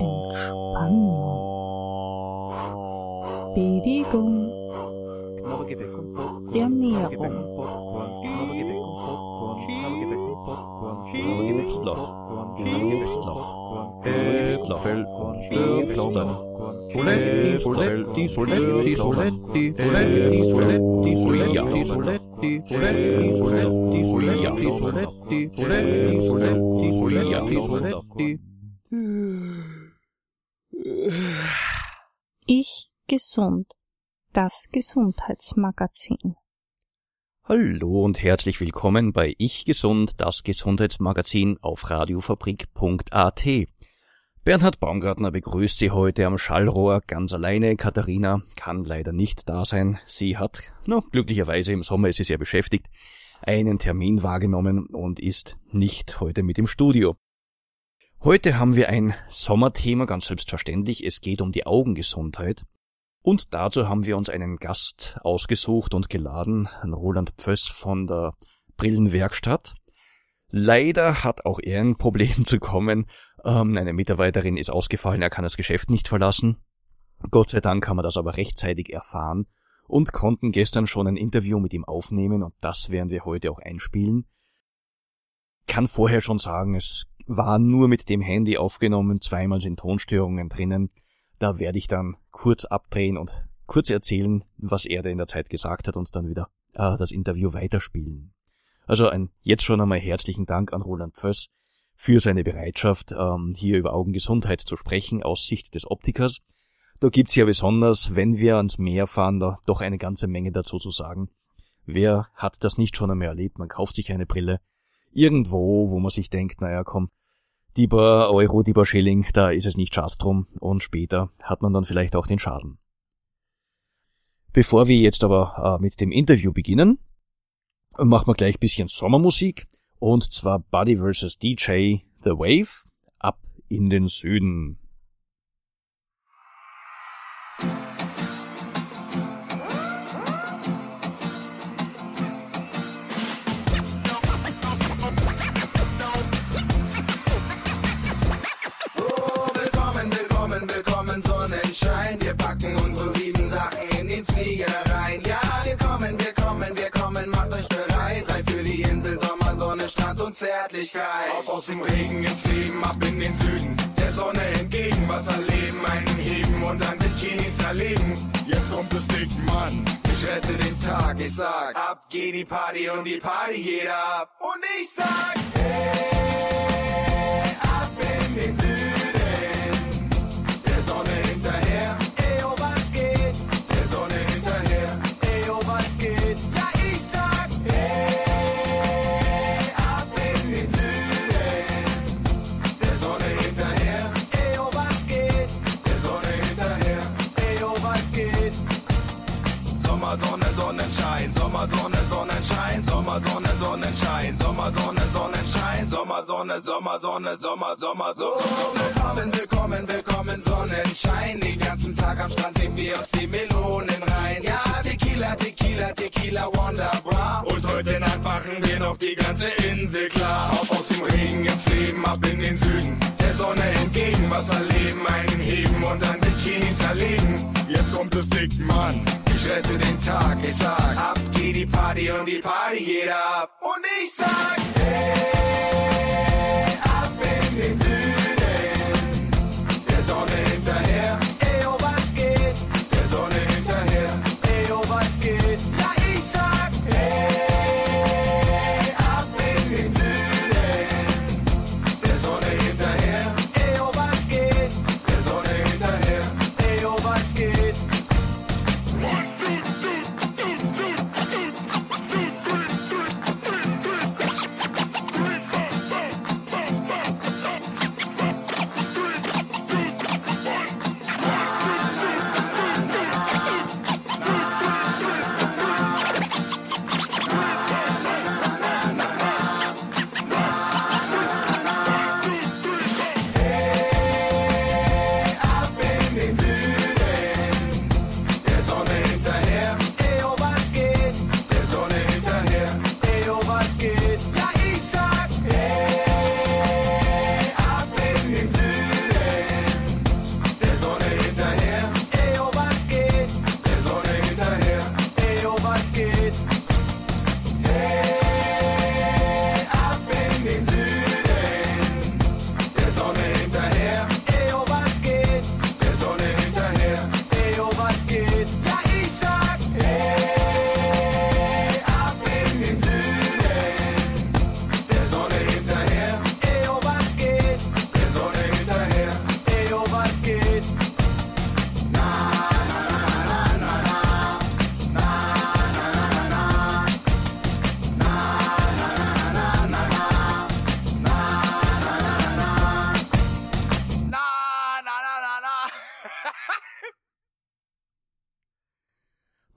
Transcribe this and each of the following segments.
定煩惱。Baby 公，有你有我。Soletti, Soletti, Soletti, Soletti, Soletti, Soletti, Soletti, Soletti, Soletti, Ich gesund. Das Gesundheitsmagazin. Hallo und herzlich willkommen bei Ich Gesund, das Gesundheitsmagazin auf radiofabrik.at. Bernhard Baumgartner begrüßt Sie heute am Schallrohr ganz alleine. Katharina kann leider nicht da sein. Sie hat, no, glücklicherweise im Sommer ist sie sehr beschäftigt, einen Termin wahrgenommen und ist nicht heute mit im Studio. Heute haben wir ein Sommerthema, ganz selbstverständlich. Es geht um die Augengesundheit. Und dazu haben wir uns einen Gast ausgesucht und geladen, Roland Pföss von der Brillenwerkstatt. Leider hat auch er ein Problem zu kommen. Ähm, eine Mitarbeiterin ist ausgefallen, er kann das Geschäft nicht verlassen. Gott sei Dank haben wir das aber rechtzeitig erfahren und konnten gestern schon ein Interview mit ihm aufnehmen und das werden wir heute auch einspielen. Kann vorher schon sagen, es war nur mit dem Handy aufgenommen, zweimal sind Tonstörungen drinnen. Da werde ich dann kurz abdrehen und kurz erzählen, was er da in der Zeit gesagt hat und dann wieder äh, das Interview weiterspielen. Also ein jetzt schon einmal herzlichen Dank an Roland Pföss für seine Bereitschaft, ähm, hier über Augengesundheit zu sprechen aus Sicht des Optikers. Da gibt's ja besonders, wenn wir ans Meer fahren, da doch eine ganze Menge dazu zu sagen. Wer hat das nicht schon einmal erlebt? Man kauft sich eine Brille irgendwo, wo man sich denkt, naja, komm, die paar Euro, die paar Schilling, da ist es nicht schad drum und später hat man dann vielleicht auch den Schaden. Bevor wir jetzt aber äh, mit dem Interview beginnen, machen wir gleich bisschen Sommermusik. Und zwar Buddy vs. DJ The Wave ab in den Süden. Sonnenschein. Wir packen unsere sieben Sachen in den Flieger rein. Ja, wir kommen, wir kommen, wir kommen, macht euch bereit. Drei für die Insel, Sommer, Sonne, Strand und Zärtlichkeit. Auf aus dem Regen ins Leben, ab in den Süden. Der Sonne entgegen, was erleben, einen heben und dann Bikinis erleben. Jetzt kommt es dick, Mann. Ich rette den Tag, ich sag, ab geht die Party und die Party geht ab. Und ich sag, hey, ab in den Süden. Sonnenschein, Sommer, Sonne, Sonnenschein, Sommer, Sonne, Sommer, Sonne, Sommer, Sommer, so. Willkommen, willkommen, willkommen, Sonnenschein. Den ganzen Tag am Strand sehen wir uns die Melonen rein. Ja, Tequila, Tequila, Tequila, Wonderbra. Und heute Nacht machen wir noch die ganze Insel klar. Auf aus dem Regen ins Leben, ab in den Süden. Der Sonne entgegen, was erleben, einen heben und dann Bikinis erleben. Jetzt kommt es dick, Mann. Ich rette den Tag, ich sag, ab geht die Party und die Party geht ab. Und ich sag, hey, ab in den Süden.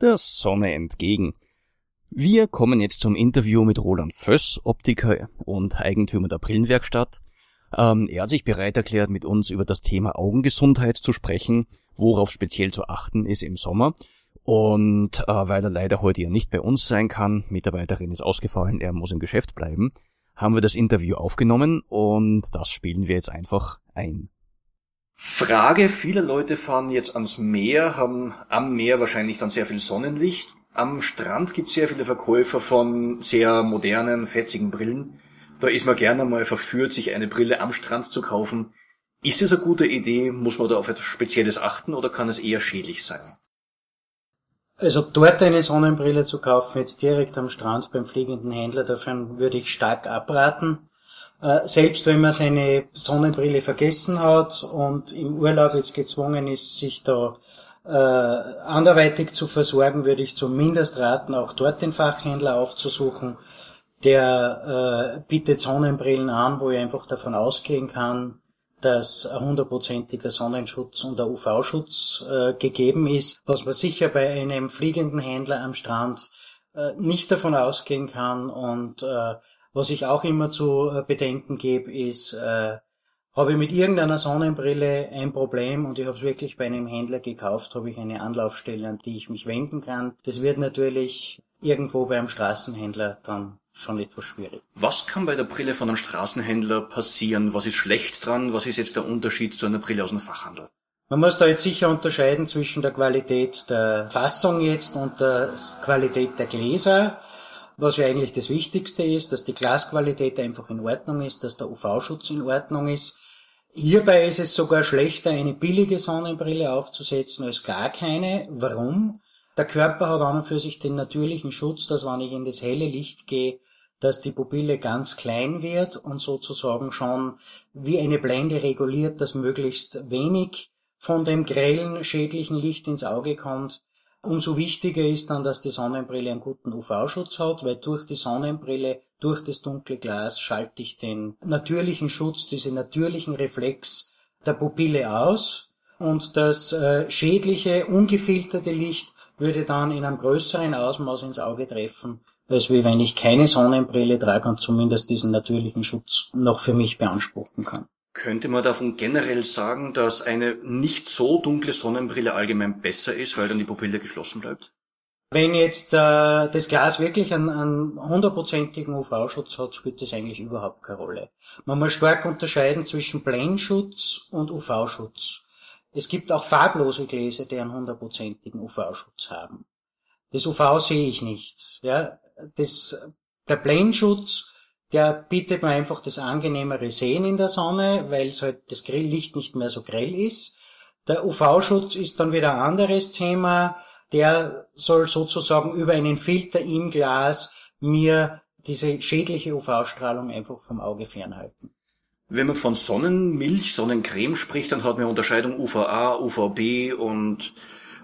Der Sonne entgegen. Wir kommen jetzt zum Interview mit Roland Föss, Optiker und Eigentümer der Brillenwerkstatt. Ähm, er hat sich bereit erklärt, mit uns über das Thema Augengesundheit zu sprechen, worauf speziell zu achten ist im Sommer. Und äh, weil er leider heute ja nicht bei uns sein kann, Mitarbeiterin ist ausgefallen, er muss im Geschäft bleiben, haben wir das Interview aufgenommen und das spielen wir jetzt einfach ein. Frage, viele Leute fahren jetzt ans Meer, haben am Meer wahrscheinlich dann sehr viel Sonnenlicht. Am Strand gibt es sehr viele Verkäufer von sehr modernen, fetzigen Brillen. Da ist man gerne mal verführt, sich eine Brille am Strand zu kaufen. Ist es eine gute Idee? Muss man da auf etwas Spezielles achten oder kann es eher schädlich sein? Also dort eine Sonnenbrille zu kaufen, jetzt direkt am Strand beim fliegenden Händler, davon würde ich stark abraten. Äh, selbst wenn man seine Sonnenbrille vergessen hat und im Urlaub jetzt gezwungen ist, sich da äh, anderweitig zu versorgen, würde ich zumindest raten, auch dort den Fachhändler aufzusuchen. Der äh, bietet Sonnenbrillen an, wo ich einfach davon ausgehen kann, dass ein hundertprozentiger Sonnenschutz und der UV-Schutz äh, gegeben ist, was man sicher bei einem fliegenden Händler am Strand äh, nicht davon ausgehen kann. Und äh, was ich auch immer zu äh, bedenken gebe, ist, äh, habe ich mit irgendeiner Sonnenbrille ein Problem und ich habe es wirklich bei einem Händler gekauft, habe ich eine Anlaufstelle, an die ich mich wenden kann. Das wird natürlich irgendwo beim Straßenhändler dann schon etwas schwierig. Was kann bei der Brille von einem Straßenhändler passieren? Was ist schlecht dran? Was ist jetzt der Unterschied zu einer Brille aus dem Fachhandel? Man muss da jetzt sicher unterscheiden zwischen der Qualität der Fassung jetzt und der Qualität der Gläser. Was ja eigentlich das Wichtigste ist, dass die Glasqualität einfach in Ordnung ist, dass der UV-Schutz in Ordnung ist. Hierbei ist es sogar schlechter, eine billige Sonnenbrille aufzusetzen als gar keine. Warum? Der Körper hat an und für sich den natürlichen Schutz, dass wenn ich in das helle Licht gehe, dass die Pupille ganz klein wird und sozusagen schon wie eine Blende reguliert, dass möglichst wenig von dem grellen, schädlichen Licht ins Auge kommt. Umso wichtiger ist dann, dass die Sonnenbrille einen guten UV-Schutz hat, weil durch die Sonnenbrille, durch das dunkle Glas schalte ich den natürlichen Schutz, diese natürlichen Reflex der Pupille aus und das äh, schädliche, ungefilterte Licht würde dann in einem größeren Ausmaß ins Auge treffen, als wie wenn ich keine Sonnenbrille trage und zumindest diesen natürlichen Schutz noch für mich beanspruchen kann. Könnte man davon generell sagen, dass eine nicht so dunkle Sonnenbrille allgemein besser ist, weil dann die Pupille geschlossen bleibt? Wenn jetzt äh, das Glas wirklich einen, hundertprozentigen UV-Schutz hat, spielt das eigentlich überhaupt keine Rolle. Man muss stark unterscheiden zwischen Blendschutz und UV-Schutz. Es gibt auch farblose Gläser, die einen hundertprozentigen UV-Schutz haben. Das UV sehe ich nicht. Ja, das, der Blendschutz, der bietet mir einfach das angenehmere Sehen in der Sonne, weil es halt das Licht nicht mehr so grell ist. Der UV-Schutz ist dann wieder ein anderes Thema. Der soll sozusagen über einen Filter im Glas mir diese schädliche UV-Strahlung einfach vom Auge fernhalten. Wenn man von Sonnenmilch, Sonnencreme spricht, dann hat man Unterscheidung UVA, UVB und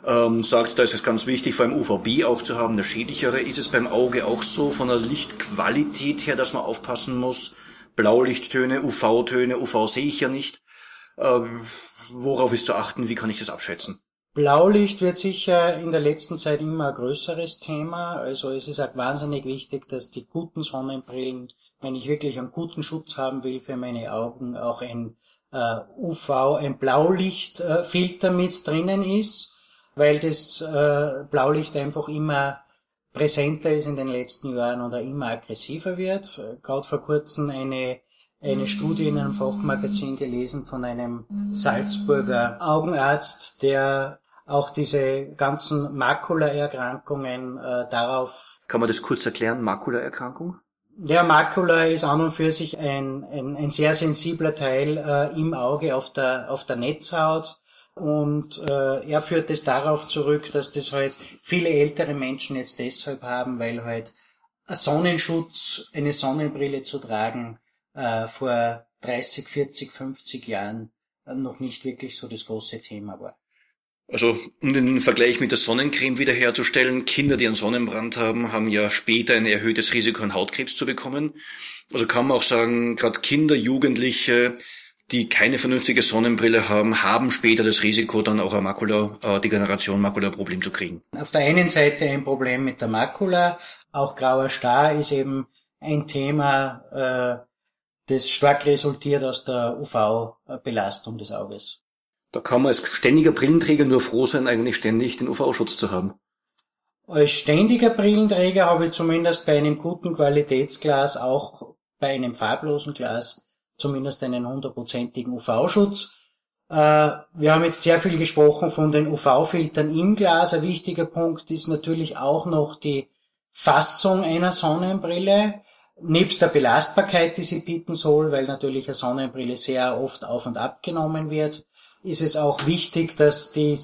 ähm, sagt, da ist es ganz wichtig, vor allem UVB auch zu haben, der schädlichere. Ist es beim Auge auch so von der Lichtqualität her, dass man aufpassen muss? Blaulichttöne, UV-Töne, UV sehe ich ja nicht. Ähm, worauf ist zu achten? Wie kann ich das abschätzen? Blaulicht wird sicher in der letzten Zeit immer ein größeres Thema. Also es ist auch wahnsinnig wichtig, dass die guten Sonnenbrillen, wenn ich wirklich einen guten Schutz haben will für meine Augen, auch ein äh, UV, ein Blaulichtfilter äh, mit drinnen ist, weil das äh, Blaulicht einfach immer präsenter ist in den letzten Jahren oder immer aggressiver wird. Gerade vor kurzem eine eine Studie in einem Fachmagazin gelesen von einem Salzburger Augenarzt, der auch diese ganzen Makulaerkrankungen äh, darauf. Kann man das kurz erklären, Makulaerkrankung? Der Makula ist an und für sich ein, ein, ein sehr sensibler Teil äh, im Auge auf der, auf der Netzhaut. Und äh, er führt es darauf zurück, dass das halt viele ältere Menschen jetzt deshalb haben, weil halt ein Sonnenschutz, eine Sonnenbrille zu tragen, äh, vor 30, 40, 50 Jahren noch nicht wirklich so das große Thema war. Also, um den Vergleich mit der Sonnencreme wiederherzustellen, Kinder, die einen Sonnenbrand haben, haben ja später ein erhöhtes Risiko, einen Hautkrebs zu bekommen. Also kann man auch sagen, gerade Kinder, Jugendliche, die keine vernünftige Sonnenbrille haben, haben später das Risiko, dann auch eine Makula-Degeneration, Makula-Problem zu kriegen. Auf der einen Seite ein Problem mit der Makula, auch grauer Star ist eben ein Thema, äh, das stark resultiert aus der UV-Belastung des Auges. Da kann man als ständiger Brillenträger nur froh sein, eigentlich ständig den UV-Schutz zu haben. Als ständiger Brillenträger habe ich zumindest bei einem guten Qualitätsglas, auch bei einem farblosen Glas, zumindest einen hundertprozentigen UV-Schutz. Äh, wir haben jetzt sehr viel gesprochen von den UV-Filtern im Glas. Ein wichtiger Punkt ist natürlich auch noch die Fassung einer Sonnenbrille. Nebst der Belastbarkeit, die sie bieten soll, weil natürlich eine Sonnenbrille sehr oft auf und ab genommen wird, ist es auch wichtig, dass die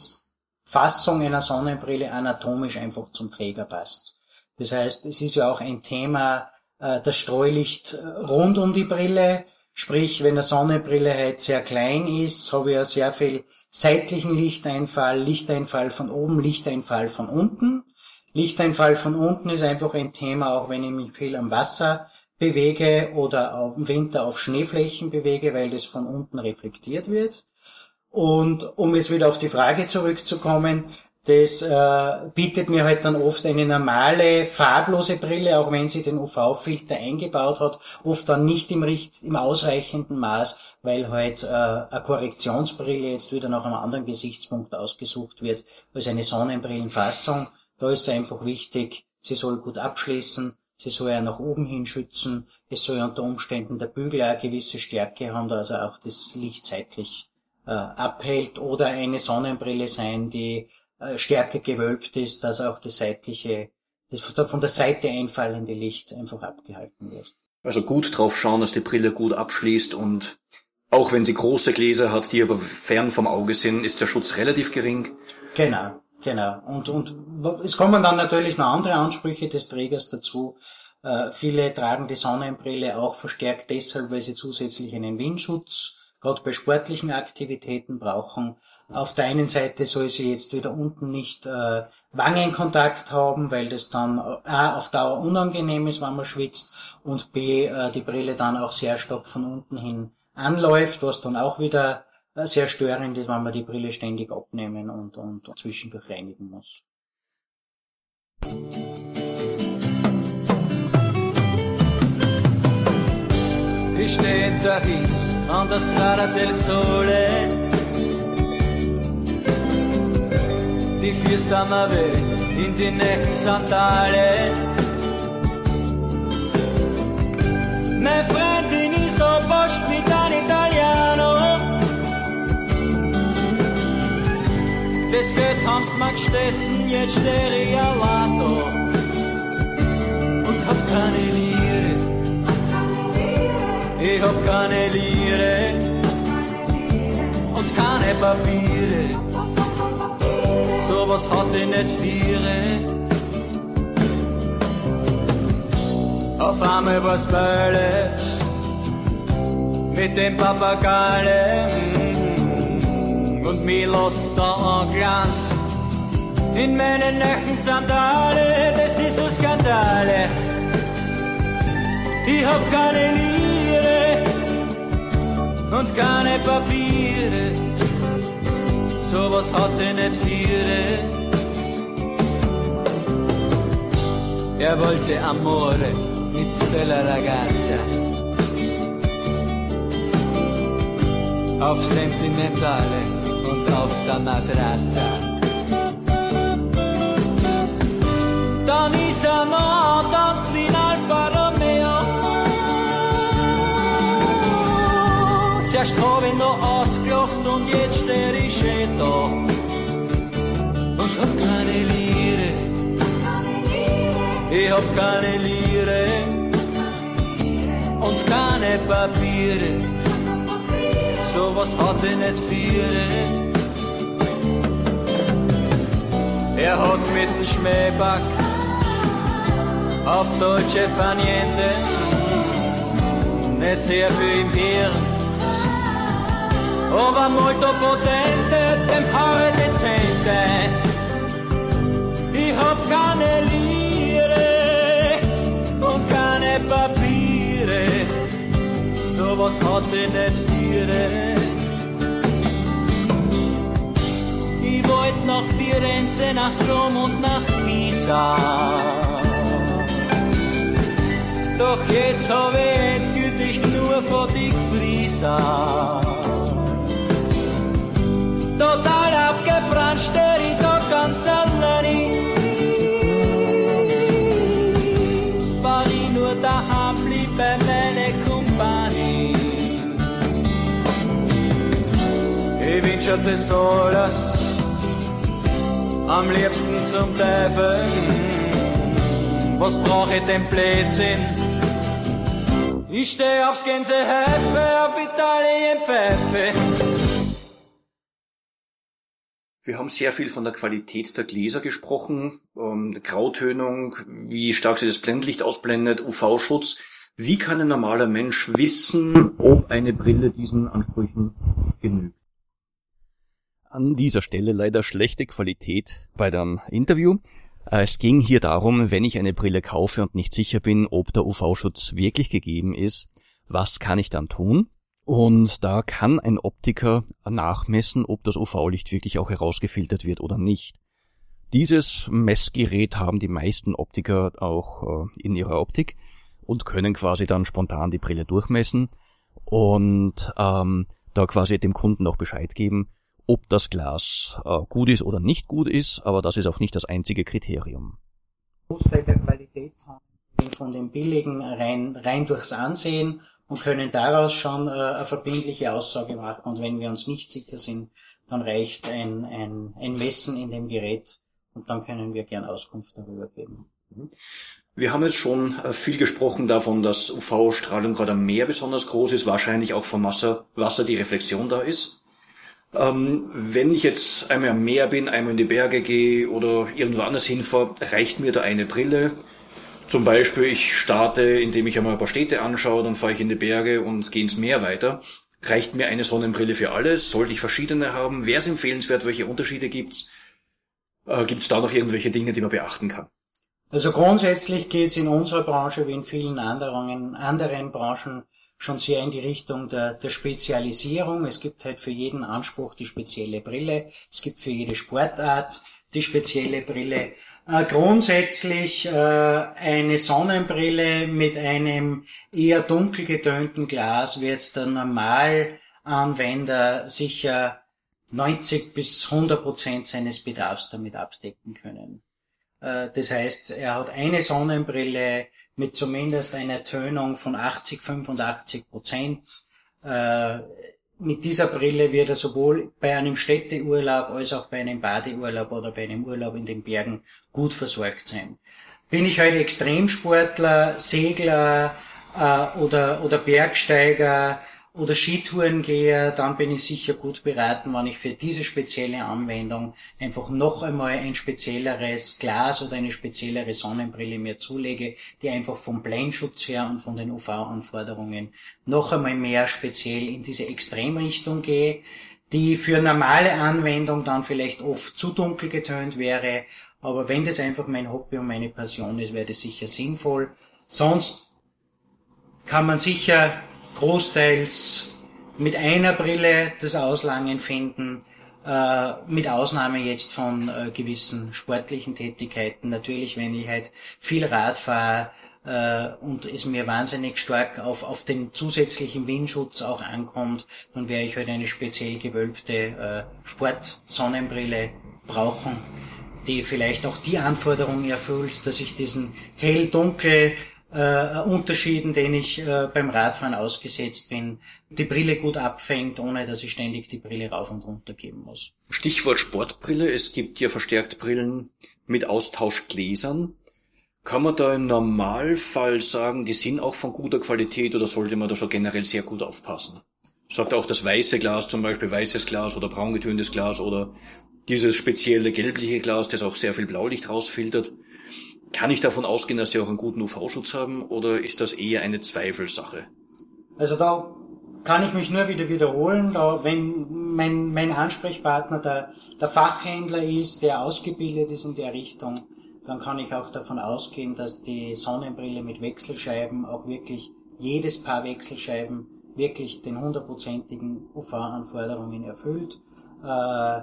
Fassung einer Sonnenbrille anatomisch einfach zum Träger passt. Das heißt, es ist ja auch ein Thema, äh, das Streulicht rund um die Brille, Sprich, wenn eine Sonnenbrille halt sehr klein ist, habe ich ja sehr viel seitlichen Lichteinfall, Lichteinfall von oben, Lichteinfall von unten. Lichteinfall von unten ist einfach ein Thema, auch wenn ich mich viel am Wasser bewege oder im Winter auf Schneeflächen bewege, weil das von unten reflektiert wird. Und um jetzt wieder auf die Frage zurückzukommen, das äh, bietet mir halt dann oft eine normale farblose Brille, auch wenn sie den UV-Filter eingebaut hat, oft dann nicht im, im ausreichenden Maß, weil halt äh, eine Korrektionsbrille jetzt wieder nach einem anderen Gesichtspunkt ausgesucht wird als eine Sonnenbrillenfassung. Da ist einfach wichtig, sie soll gut abschließen, sie soll ja nach oben hin schützen, es soll unter Umständen der Bügel eine gewisse Stärke haben, er auch das Licht seitlich äh, abhält oder eine Sonnenbrille sein, die stärker gewölbt ist, dass auch das seitliche, das von der Seite einfallende Licht einfach abgehalten wird. Also gut drauf schauen, dass die Brille gut abschließt und auch wenn sie große Gläser hat, die aber fern vom Auge sind, ist der Schutz relativ gering. Genau, genau. Und, und es kommen dann natürlich noch andere Ansprüche des Trägers dazu. Äh, viele tragen die Sonnenbrille auch verstärkt deshalb, weil sie zusätzlich einen Windschutz, gerade bei sportlichen Aktivitäten brauchen auf der einen Seite soll sie jetzt wieder unten nicht äh, Wangenkontakt haben, weil das dann A auf Dauer unangenehm ist, wenn man schwitzt und B äh, die Brille dann auch sehr stark von unten hin anläuft, was dann auch wieder äh, sehr störend ist, wenn man die Brille ständig abnehmen und, und zwischendurch reinigen muss. Ich stehe in Paris an der Strada del Sole die Fiesta Mave in die Nächten Santale. Meine Freundin ist so bosch mit ein Italiano. Das Geld haben's mir gestessen, jetzt stehe ich allein Und hab keine Lire. Ich hab keine Lire. Und keine Papiere sowas hat ich nicht viere. Auf einmal war's Beile mit dem Papagale. Und mir lässt da anglanz in meinen Nächten Sandale, das ist so Skandale. Ich hab keine Liere und keine Papiere. Sowas hatte nicht viele. Er wollte amore mit bella ragazza. Auf sentimentale und auf der Matratza. Dann ist er noch ganz wie ein Alfa Romeo. Zuerst hab ich noch ausgelacht und jetzt steh ich eh da. Ich hab keine Liere. Und keine Papiere. Sowas hat ich nicht viele. Er hat's mit dem Schmäh backt. Auf deutsche Paniente. Nicht sehr viel im Hirn oh molto potente, tempore decente. Ich hab keine Lire und keine Papiere, was hat ihn nicht führen? Ich wollt nach Firenze, nach Rom und nach Pisa. Doch jetzt hab ich endgültig nur von die Frisa. Total abgebrannt, stör ich da ganz allein. Das alles, am liebsten zum Teufel. Was brauch ich denn Blödsinn? Ich steh aufs Gänsehäfe, auf Italien Pfeife. Wir haben sehr viel von der Qualität der Gläser gesprochen, ähm, der Grautönung, wie stark sie das Blendlicht ausblendet, UV-Schutz. Wie kann ein normaler Mensch wissen, ob eine Brille diesen Ansprüchen genügt? An dieser Stelle leider schlechte Qualität bei dem Interview. Äh, Es ging hier darum, wenn ich eine Brille kaufe und nicht sicher bin, ob der UV-Schutz wirklich gegeben ist, was kann ich dann tun? Und da kann ein Optiker nachmessen, ob das UV-Licht wirklich auch herausgefiltert wird oder nicht. Dieses Messgerät haben die meisten Optiker auch äh, in ihrer Optik und können quasi dann spontan die Brille durchmessen und ähm, da quasi dem Kunden auch Bescheid geben, ob das Glas äh, gut ist oder nicht gut ist, aber das ist auch nicht das einzige Kriterium. Der von den billigen rein, rein durchs Ansehen und können daraus schon äh, eine verbindliche Aussage machen. Und wenn wir uns nicht sicher sind, dann reicht ein, ein, ein Messen in dem Gerät und dann können wir gern Auskunft darüber geben. Wir haben jetzt schon äh, viel gesprochen davon, dass UV-Strahlung gerade am Meer besonders groß ist, wahrscheinlich auch vom Wasser, Wasser die Reflexion da ist. Ähm, wenn ich jetzt einmal am Meer bin, einmal in die Berge gehe oder irgendwo anders hinfahre, reicht mir da eine Brille. Zum Beispiel, ich starte, indem ich einmal ein paar Städte anschaue, dann fahre ich in die Berge und gehe ins Meer weiter. Reicht mir eine Sonnenbrille für alles? Sollte ich verschiedene haben? Wäre es empfehlenswert? Welche Unterschiede gibt's? Äh, gibt's da noch irgendwelche Dinge, die man beachten kann? Also grundsätzlich geht es in unserer Branche wie in vielen anderen, anderen Branchen schon sehr in die Richtung der, der Spezialisierung. Es gibt halt für jeden Anspruch die spezielle Brille. Es gibt für jede Sportart die spezielle Brille. Äh, grundsätzlich äh, eine Sonnenbrille mit einem eher dunkel getönten Glas wird der Normalanwender sicher 90 bis 100 Prozent seines Bedarfs damit abdecken können. Äh, Das heißt, er hat eine Sonnenbrille mit zumindest einer Tönung von 80, 85 Prozent. Äh, Mit dieser Brille wird er sowohl bei einem Städteurlaub als auch bei einem Badeurlaub oder bei einem Urlaub in den Bergen gut versorgt sein. Bin ich halt Extremsportler, Segler äh, oder, oder Bergsteiger oder Skitourengeher, dann bin ich sicher gut beraten, wenn ich für diese spezielle Anwendung einfach noch einmal ein spezielleres Glas oder eine speziellere Sonnenbrille mir zulege, die einfach vom Blendschutz her und von den UV-Anforderungen noch einmal mehr speziell in diese Extremrichtung gehe, die für normale Anwendung dann vielleicht oft zu dunkel getönt wäre, aber wenn das einfach mein Hobby und meine Passion ist, wäre das sicher sinnvoll. Sonst kann man sicher großteils mit einer Brille das Auslangen finden, äh, mit Ausnahme jetzt von äh, gewissen sportlichen Tätigkeiten. Natürlich, wenn ich halt viel Rad fahre äh, und es mir wahnsinnig stark auf, auf den zusätzlichen Windschutz auch ankommt, dann werde ich halt eine speziell gewölbte Sportsonnenbrille brauchen, die vielleicht auch die Anforderung erfüllt, dass ich diesen hell-dunkel äh, Unterschieden, denen ich äh, beim Radfahren ausgesetzt bin, die Brille gut abfängt, ohne dass ich ständig die Brille rauf und runter geben muss. Stichwort Sportbrille. Es gibt ja verstärkt Brillen mit Austauschgläsern. Kann man da im Normalfall sagen, die sind auch von guter Qualität oder sollte man da schon generell sehr gut aufpassen? Sagt auch das weiße Glas zum Beispiel, weißes Glas oder braungetöntes Glas oder dieses spezielle gelbliche Glas, das auch sehr viel Blaulicht rausfiltert. Kann ich davon ausgehen, dass die auch einen guten UV-Schutz haben oder ist das eher eine Zweifelssache? Also da kann ich mich nur wieder wiederholen, da wenn mein, mein Ansprechpartner der, der Fachhändler ist, der ausgebildet ist in der Richtung, dann kann ich auch davon ausgehen, dass die Sonnenbrille mit Wechselscheiben auch wirklich jedes Paar Wechselscheiben wirklich den hundertprozentigen UV-Anforderungen erfüllt. Äh,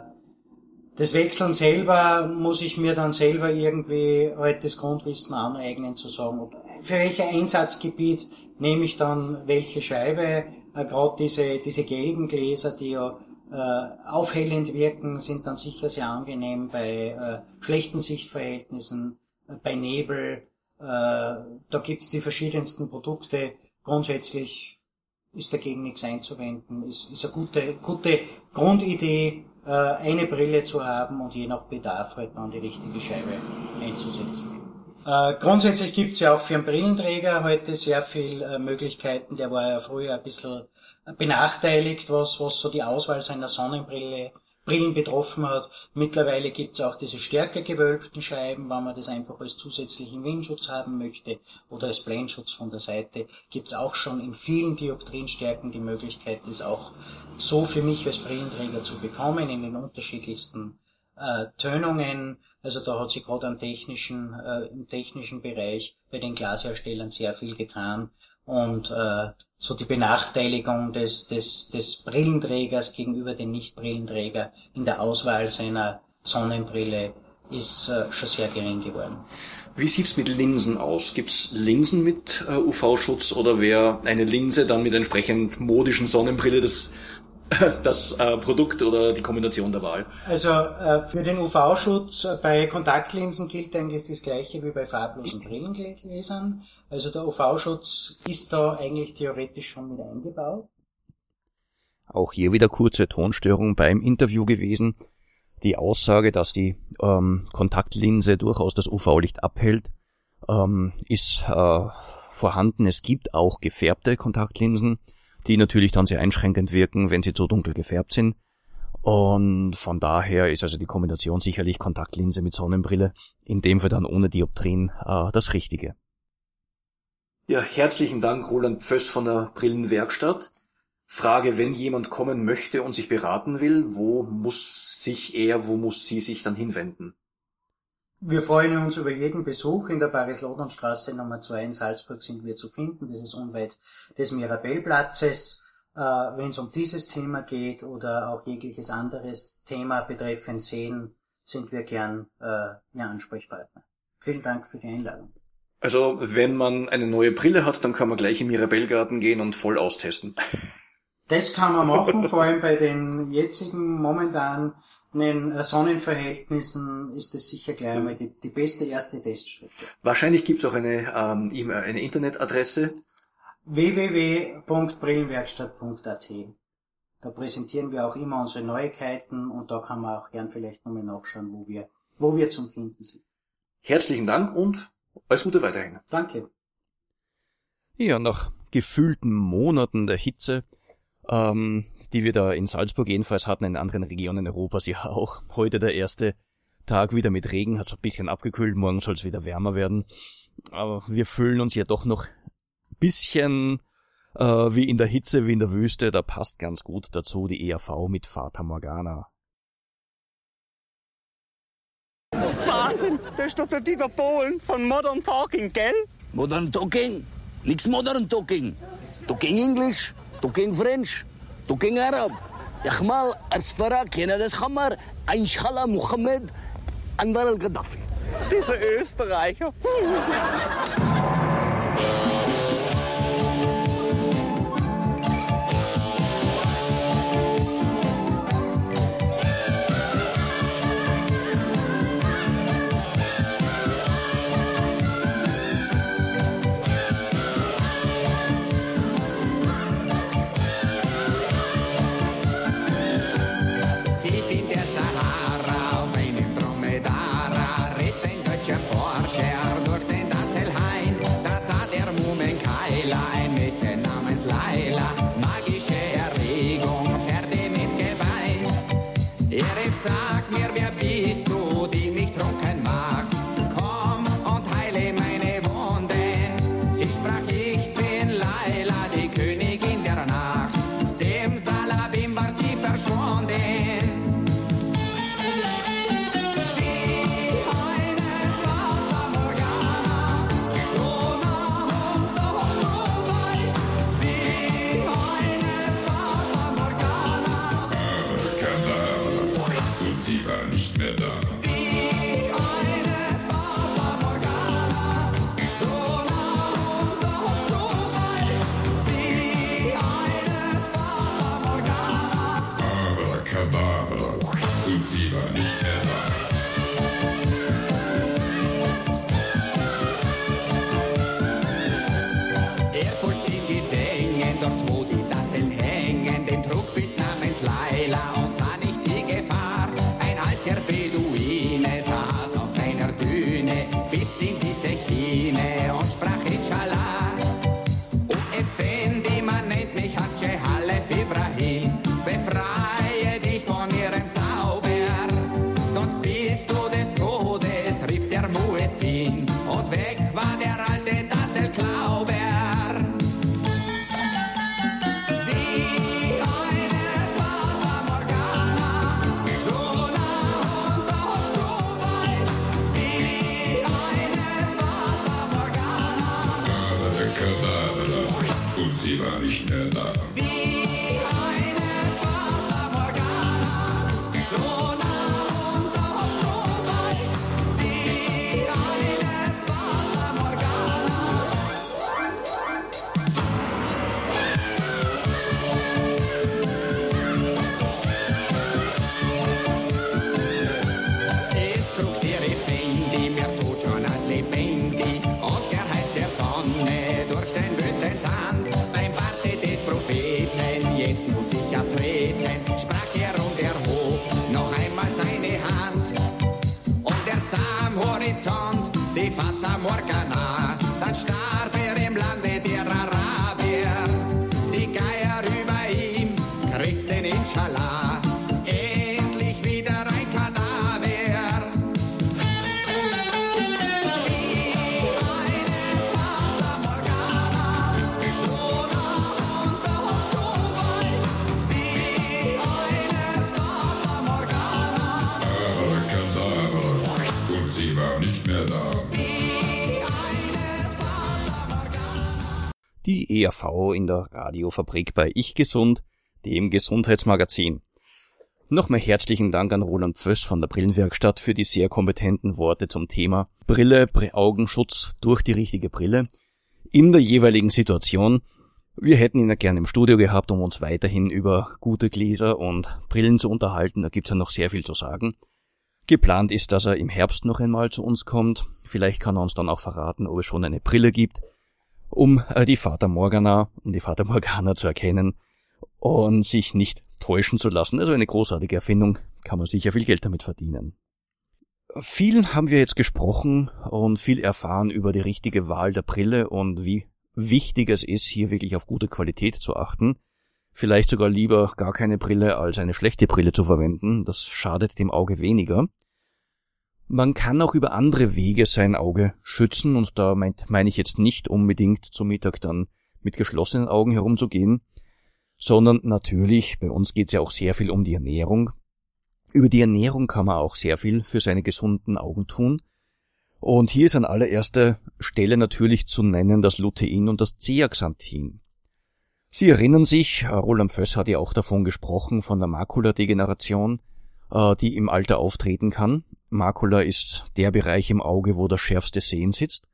das Wechseln selber muss ich mir dann selber irgendwie halt das Grundwissen aneignen, zu sagen, für welches Einsatzgebiet nehme ich dann welche Scheibe. Äh, Gerade diese, diese gelben Gläser, die ja äh, aufhellend wirken, sind dann sicher sehr angenehm bei äh, schlechten Sichtverhältnissen, äh, bei Nebel. Äh, da gibt's die verschiedensten Produkte. Grundsätzlich ist dagegen nichts einzuwenden. Ist, ist eine gute, gute Grundidee, eine Brille zu haben und je nach Bedarf halt dann die richtige Scheibe einzusetzen. Äh, grundsätzlich gibt's ja auch für einen Brillenträger heute sehr viel äh, Möglichkeiten. Der war ja früher ein bisschen benachteiligt, was, was so die Auswahl seiner Sonnenbrille Brillen betroffen hat. Mittlerweile gibt's auch diese stärker gewölbten Scheiben, wenn man das einfach als zusätzlichen Windschutz haben möchte oder als Blendschutz von der Seite. Gibt's auch schon in vielen Dioptrienstärken die Möglichkeit, das auch so für mich als Brillenträger zu bekommen, in den unterschiedlichsten äh, Tönungen. Also da hat sich gerade am technischen, äh, im technischen Bereich bei den Glasherstellern sehr viel getan. Und äh, so die Benachteiligung des, des, des Brillenträgers gegenüber dem Nicht-Brillenträger in der Auswahl seiner Sonnenbrille ist äh, schon sehr gering geworden. Wie sieht's mit Linsen aus? Gibt's Linsen mit äh, UV-Schutz oder wäre eine Linse dann mit entsprechend modischen Sonnenbrille das, das äh, Produkt oder die Kombination der Wahl? Also äh, für den UV-Schutz bei Kontaktlinsen gilt eigentlich das gleiche wie bei farblosen Brillengläsern. Also der UV-Schutz ist da eigentlich theoretisch schon mit eingebaut. Auch hier wieder kurze Tonstörung beim Interview gewesen. Die Aussage, dass die ähm, Kontaktlinse durchaus das UV-Licht abhält, ähm, ist äh, vorhanden. Es gibt auch gefärbte Kontaktlinsen, die natürlich dann sehr einschränkend wirken, wenn sie zu dunkel gefärbt sind. Und von daher ist also die Kombination sicherlich Kontaktlinse mit Sonnenbrille, in dem Fall dann ohne Dioptrien, äh, das Richtige. Ja, herzlichen Dank, Roland Pföss von der Brillenwerkstatt. Frage, wenn jemand kommen möchte und sich beraten will, wo muss sich er, wo muss sie sich dann hinwenden? Wir freuen uns über jeden Besuch. In der Paris-London-Straße Nummer 2 in Salzburg sind wir zu finden. Das ist unweit des Mirabellplatzes. Äh, Wenn es um dieses Thema geht oder auch jegliches anderes Thema betreffend Sehen, sind wir gern äh, Ihr Ansprechpartner. Vielen Dank für die Einladung. Also, wenn man eine neue Brille hat, dann kann man gleich im Mirabellgarten gehen und voll austesten. Das kann man machen, vor allem bei den jetzigen momentanen äh, Sonnenverhältnissen ist das sicher gleich einmal die, die beste erste Teststrecke. Wahrscheinlich gibt's auch eine, ähm, eine Internetadresse. www.brillenwerkstatt.at Da präsentieren wir auch immer unsere Neuigkeiten und da kann man auch gern vielleicht nochmal nachschauen, wo wir, wo wir zum Finden sind. Herzlichen Dank und alles Gute weiterhin. Danke. Ja, nach gefühlten Monaten der Hitze, ähm, die wir da in Salzburg jedenfalls hatten, in anderen Regionen Europas ja auch. Heute der erste Tag wieder mit Regen, hat es ein bisschen abgekühlt, morgen soll es wieder wärmer werden. Aber wir fühlen uns ja doch noch ein bisschen äh, wie in der Hitze, wie in der Wüste. Da passt ganz gut dazu die ERV mit Fata Morgana. Wahnsinn, das ist doch der Dieter Bohlen von Modern Talking, gell? Modern talking. Nix modern talking. Talking English, talking French, talking Arab. يا خمال أرسفراك هنا das خمر ein شخلا محمد أنور القذافي Dieser Österreicher. In der Radiofabrik bei Ich Gesund, dem Gesundheitsmagazin. Nochmal herzlichen Dank an Roland Pföss von der Brillenwerkstatt für die sehr kompetenten Worte zum Thema Brille, Br- Augenschutz durch die richtige Brille in der jeweiligen Situation. Wir hätten ihn ja gerne im Studio gehabt, um uns weiterhin über gute Gläser und Brillen zu unterhalten. Da gibt's ja noch sehr viel zu sagen. Geplant ist, dass er im Herbst noch einmal zu uns kommt. Vielleicht kann er uns dann auch verraten, ob es schon eine Brille gibt, um äh, die Fata Morgana, um die Fata Morgana zu erkennen und sich nicht täuschen zu lassen. Also eine großartige Erfindung, kann man sicher viel Geld damit verdienen. Viel haben wir jetzt gesprochen und viel erfahren über die richtige Wahl der Brille und wie wichtig es ist, hier wirklich auf gute Qualität zu achten. Vielleicht sogar lieber gar keine Brille als eine schlechte Brille zu verwenden. Das schadet dem Auge weniger. Man kann auch über andere Wege sein Auge schützen und da meint, meine ich jetzt nicht unbedingt zum Mittag dann mit geschlossenen Augen herumzugehen, sondern natürlich, bei uns geht es ja auch sehr viel um die Ernährung. Über die Ernährung kann man auch sehr viel für seine gesunden Augen tun. Und hier ist an allererster Stelle natürlich zu nennen das Lutein und das Zeaxanthin. Sie erinnern sich, Roland Föss hat ja auch davon gesprochen, von der Makuladegeneration, äh, die im Alter auftreten kann. Makula ist der Bereich im Auge, wo das schärfste Sehen sitzt.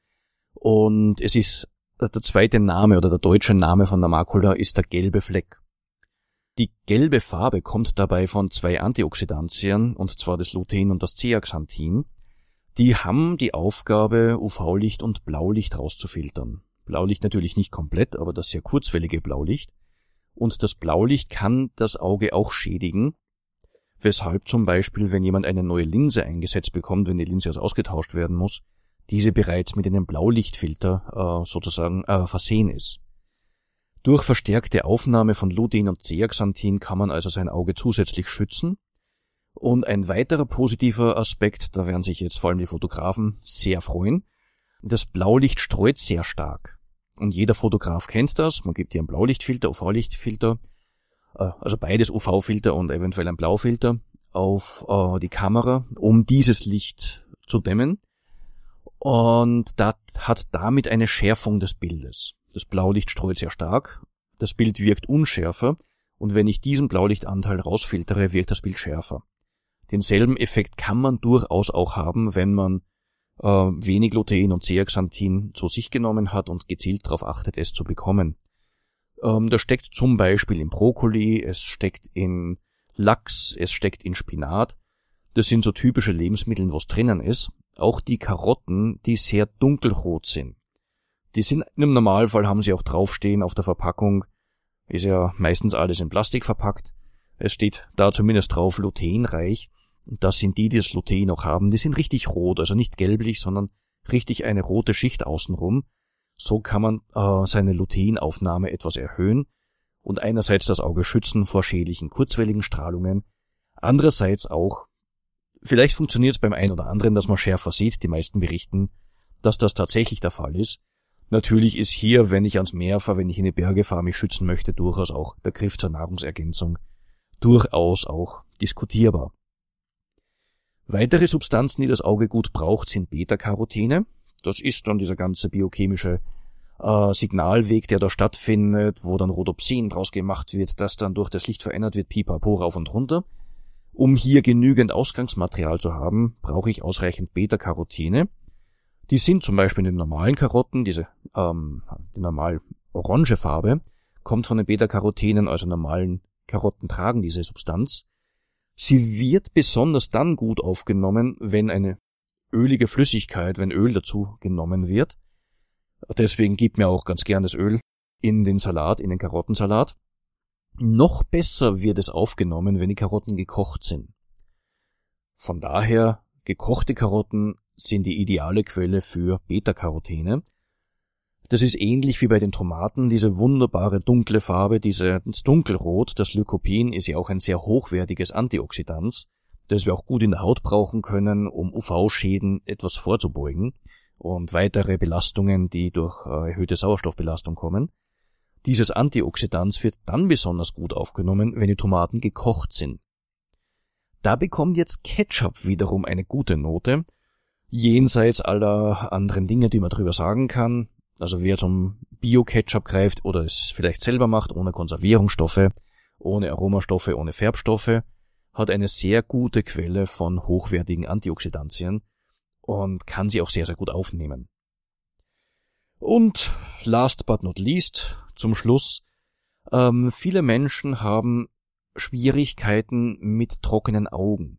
Und es ist der zweite Name oder der deutsche Name von der Makula ist der gelbe Fleck. Die gelbe Farbe kommt dabei von zwei Antioxidantien, und zwar das Lutein und das Zeaxanthin. Die haben die Aufgabe, UV-Licht und Blaulicht rauszufiltern. Blaulicht natürlich nicht komplett, aber das sehr kurzwellige Blaulicht. Und das Blaulicht kann das Auge auch schädigen, weshalb zum Beispiel, wenn jemand eine neue Linse eingesetzt bekommt, wenn die Linse also ausgetauscht werden muss, diese bereits mit einem Blaulichtfilter äh, sozusagen äh, versehen ist. Durch verstärkte Aufnahme von Lutein und Zeaxanthin kann man also sein Auge zusätzlich schützen. Und ein weiterer positiver Aspekt, da werden sich jetzt vor allem die Fotografen sehr freuen, das Blaulicht streut sehr stark. Und jeder Fotograf kennt das, man gibt hier einen Blaulichtfilter, UV-Lichtfilter, also beides UV-Filter und eventuell ein Blaufilter auf äh, die Kamera, um dieses Licht zu dämmen. Und das hat damit eine Schärfung des Bildes. Das Blaulicht streut sehr stark, das Bild wirkt unschärfer und wenn ich diesen Blaulichtanteil rausfiltere, wirkt das Bild schärfer. Denselben Effekt kann man durchaus auch haben, wenn man äh, wenig Lutein und Zeaxanthin zu sich genommen hat und gezielt darauf achtet, es zu bekommen. Ähm, das steckt zum Beispiel in Brokkoli, es steckt in Lachs, es steckt in Spinat. Das sind so typische Lebensmittel, was drinnen ist. Auch die Karotten, die sehr dunkelrot sind. Die sind im Normalfall haben sie auch draufstehen auf der Verpackung. Ist ja meistens alles in Plastik verpackt. Es steht da zumindest drauf luteinreich. Und das sind die, die das Lutein auch haben. Die sind richtig rot, also nicht gelblich, sondern richtig eine rote Schicht außenrum. So kann man äh, seine Luteinaufnahme etwas erhöhen und einerseits das Auge schützen vor schädlichen kurzwelligen Strahlungen, andererseits auch, vielleicht funktioniert es beim einen oder anderen, dass man schärfer sieht, die meisten berichten, dass das tatsächlich der Fall ist. Natürlich ist hier, wenn ich ans Meer fahre, wenn ich in die Berge fahre, mich schützen möchte, durchaus auch der Griff zur Nahrungsergänzung durchaus auch diskutierbar. Weitere Substanzen, die das Auge gut braucht, sind Beta-Carotine. Das ist dann dieser ganze biochemische äh, Signalweg, der da stattfindet, wo dann Rhodopsin draus gemacht wird, das dann durch das Licht verändert wird, pipapo rauf und runter. Um hier genügend Ausgangsmaterial zu haben, brauche ich ausreichend Beta-Carotine. Die sind zum Beispiel in den normalen Karotten, diese ähm, die normal orange Farbe, kommt von den Beta-Carotinen, also normalen Karotten tragen diese Substanz. Sie wird besonders dann gut aufgenommen, wenn eine ölige Flüssigkeit, wenn Öl dazu genommen wird. Deswegen gibt mir auch ganz gern das Öl in den Salat, in den Karottensalat. Noch besser wird es aufgenommen, wenn die Karotten gekocht sind. Von daher, gekochte Karotten sind die ideale Quelle für Beta-Carotine. Das ist ähnlich wie bei den Tomaten, diese wunderbare dunkle Farbe, dieses Dunkelrot, das Lycopin ist ja auch ein sehr hochwertiges Antioxidant, das wir auch gut in der Haut brauchen können, um UV-Schäden etwas vorzubeugen und weitere Belastungen, die durch äh, erhöhte Sauerstoffbelastung kommen. Dieses Antioxidant wird dann besonders gut aufgenommen, wenn die Tomaten gekocht sind. Da bekommt jetzt Ketchup wiederum eine gute Note, jenseits aller anderen Dinge, die man darüber sagen kann. Also wer zum Bio-Ketchup greift oder es vielleicht selber macht, ohne Konservierungsstoffe, ohne Aromastoffe, ohne Färbstoffe, hat eine sehr gute Quelle von hochwertigen Antioxidantien und kann sie auch sehr, sehr gut aufnehmen. Und last but not least, zum Schluss, ähm, viele Menschen haben Schwierigkeiten mit trockenen Augen.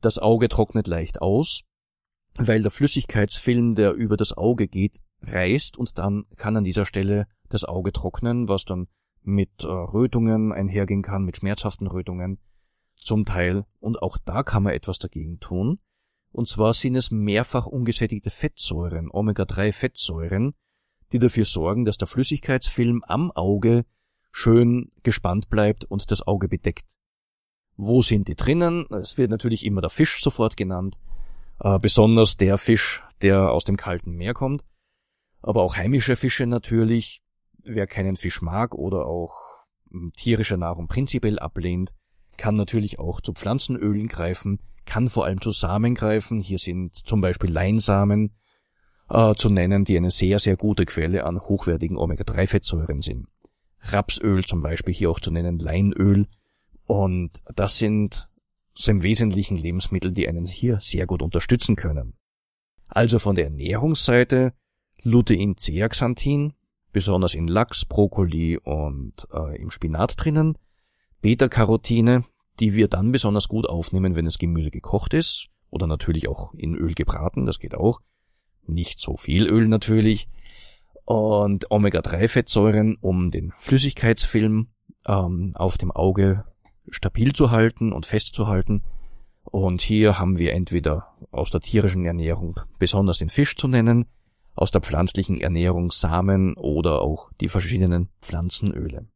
Das Auge trocknet leicht aus, weil der Flüssigkeitsfilm, der über das Auge geht, reißt und dann kann an dieser Stelle das Auge trocknen, was dann mit äh, Rötungen einhergehen kann, mit schmerzhaften Rötungen zum Teil. Und auch da kann man etwas dagegen tun. Und zwar sind es mehrfach ungesättigte Fettsäuren, Omega-3-Fettsäuren, die dafür sorgen, dass der Flüssigkeitsfilm am Auge schön gespannt bleibt und das Auge bedeckt. Wo sind die drinnen? Es wird natürlich immer der Fisch sofort genannt, äh, besonders der Fisch, der aus dem kalten Meer kommt aber auch heimische Fische natürlich. Wer keinen Fisch mag oder auch hm, tierische Nahrung prinzipiell ablehnt, kann natürlich auch zu Pflanzenölen greifen, kann vor allem zu Samen greifen. Hier sind zum Beispiel Leinsamen äh, zu nennen, die eine sehr, sehr gute Quelle an hochwertigen Omega-3-Fettsäuren sind. Rapsöl zum Beispiel hier auch zu nennen, Leinöl. Und das sind im Wesentlichen Lebensmittel, die einen hier sehr gut unterstützen können. Also von der Ernährungsseite Lutein-Zeaxanthin, besonders in Lachs, Brokkoli und äh, im Spinat drinnen, Beta-Carotine, die wir dann besonders gut aufnehmen, wenn das Gemüse gekocht ist oder natürlich auch in Öl gebraten, das geht auch. Nicht so viel Öl natürlich. Und Omega-3-Fettsäuren, um den Flüssigkeitsfilm ähm, auf dem Auge stabil zu halten und festzuhalten. Und hier haben wir entweder aus der tierischen Ernährung besonders den Fisch zu nennen, aus der pflanzlichen Ernährung Samen oder auch die verschiedenen Pflanzenöle.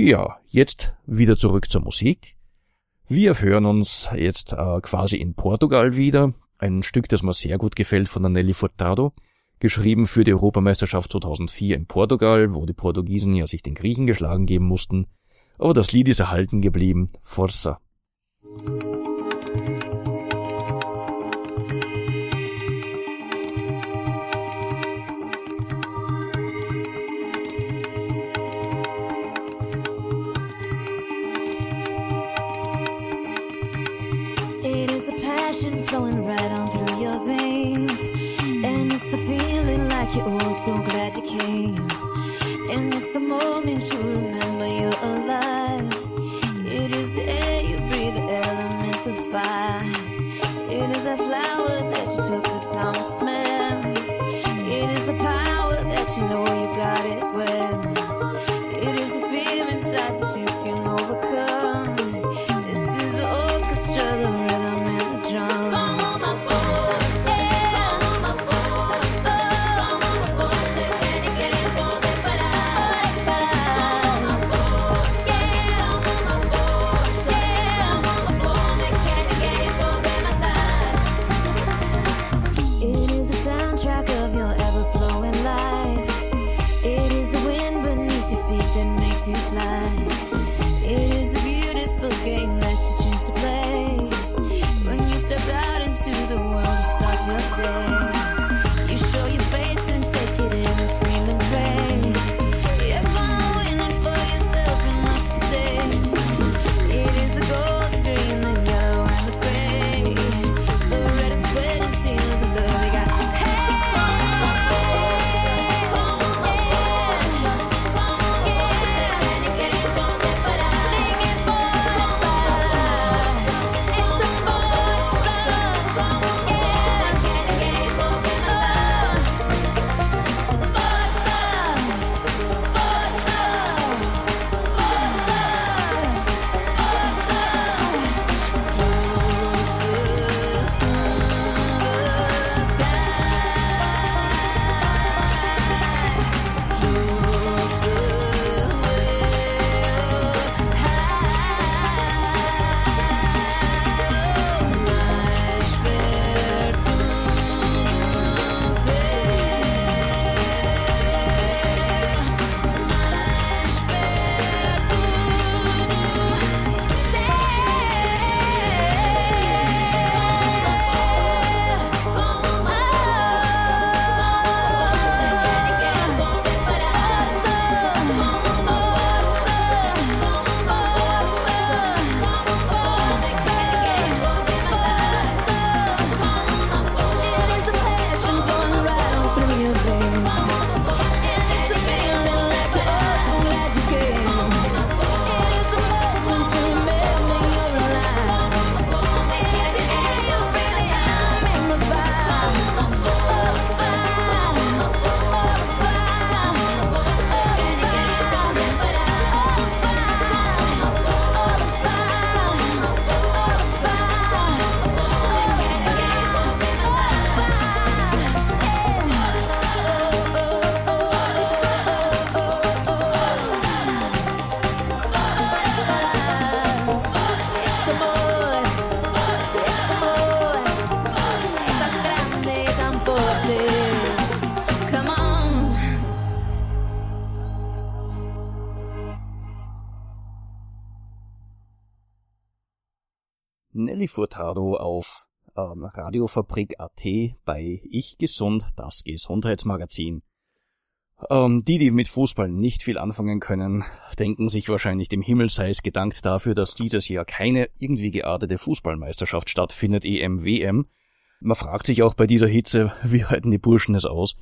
Ja, jetzt wieder zurück zur Musik. Wir hören uns jetzt äh, quasi in Portugal wieder. Ein Stück, das mir sehr gut gefällt von Nelly Furtado, geschrieben für die Europameisterschaft 2004 in Portugal, wo die Portugiesen ja sich den Griechen geschlagen geben mussten. Aber das Lied ist erhalten geblieben. Forza. passion And it's Furtado auf ähm, Radiofabrik.at bei Ich Gesund, das Gesundheitsmagazin. Ähm, die, die mit Fußball nicht viel anfangen können, denken sich wahrscheinlich, dem Himmel sei es gedankt dafür, dass dieses Jahr keine irgendwie geartete Fußballmeisterschaft stattfindet, EM, WM. Man fragt sich auch bei dieser Hitze, wie halten die Burschen es aus?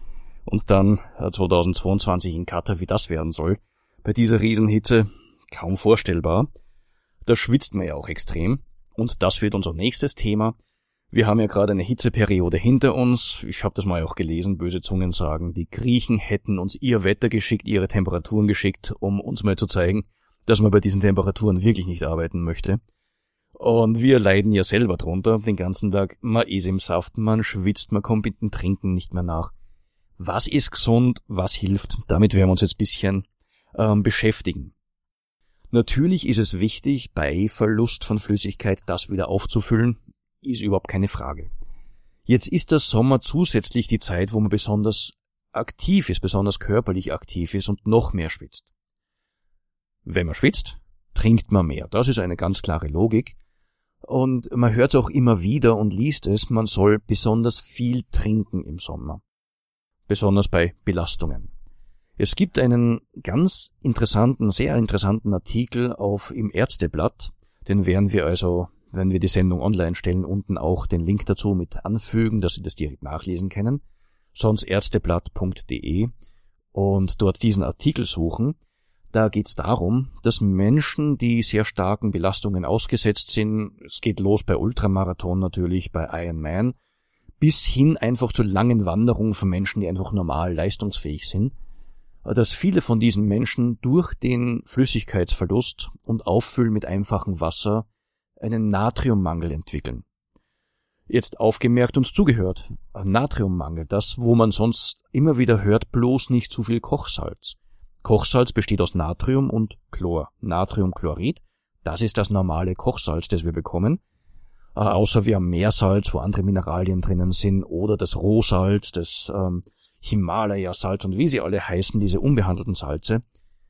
Und dann äh, 2022 in Katar, wie das werden soll. Bei dieser Riesenhitze kaum vorstellbar. Da schwitzt man ja auch extrem. Und das wird unser nächstes Thema. Wir haben ja gerade eine Hitzeperiode hinter uns. Ich habe das mal auch gelesen, böse Zungen sagen, die Griechen hätten uns ihr Wetter geschickt, ihre Temperaturen geschickt, um uns mal zu zeigen, dass man bei diesen Temperaturen wirklich nicht arbeiten möchte. Und wir leiden ja selber drunter, den ganzen Tag. Man ist im Saft, man schwitzt, man kommt mit dem Trinken nicht mehr nach. Was ist gesund, was hilft? Damit werden wir uns jetzt bisschen ähm, beschäftigen. Natürlich ist es wichtig, bei Verlust von Flüssigkeit das wieder aufzufüllen, ist überhaupt keine Frage. Jetzt ist der Sommer zusätzlich die Zeit, wo man besonders aktiv ist, besonders körperlich aktiv ist und noch mehr schwitzt. Wenn man schwitzt, trinkt man mehr. Das ist eine ganz klare Logik. Und man hört es auch immer wieder und liest es, man soll besonders viel trinken im Sommer. Besonders bei Belastungen. Es gibt einen ganz interessanten, sehr interessanten Artikel auf im Ärzteblatt, den werden wir also wenn wir die Sendung online stellen, unten auch den Link dazu mit anfügen, dass Sie das direkt nachlesen können. Sonst ärzteblatt.de und dort diesen Artikel suchen. Da geht es darum, dass Menschen, die sehr starken Belastungen ausgesetzt sind, es geht los bei Ultramarathon natürlich, bei Ironman, bis hin einfach zu langen Wanderungen von Menschen, die einfach normal leistungsfähig sind, dass viele von diesen Menschen durch den Flüssigkeitsverlust und Auffüllen mit einfachem Wasser einen Natriummangel entwickeln. Jetzt aufgemerkt und zugehört. Natriummangel, das, wo man sonst immer wieder hört, bloß nicht zu viel Kochsalz. Kochsalz besteht aus Natrium und Chlor. Natriumchlorid, das ist das normale Kochsalz, das wir bekommen. Äh, außer wir haben Meersalz, wo andere Mineralien drinnen sind, oder das Rohsalz, das ähm, Himalaya-Salz und wie sie alle heißen, diese unbehandelten Salze.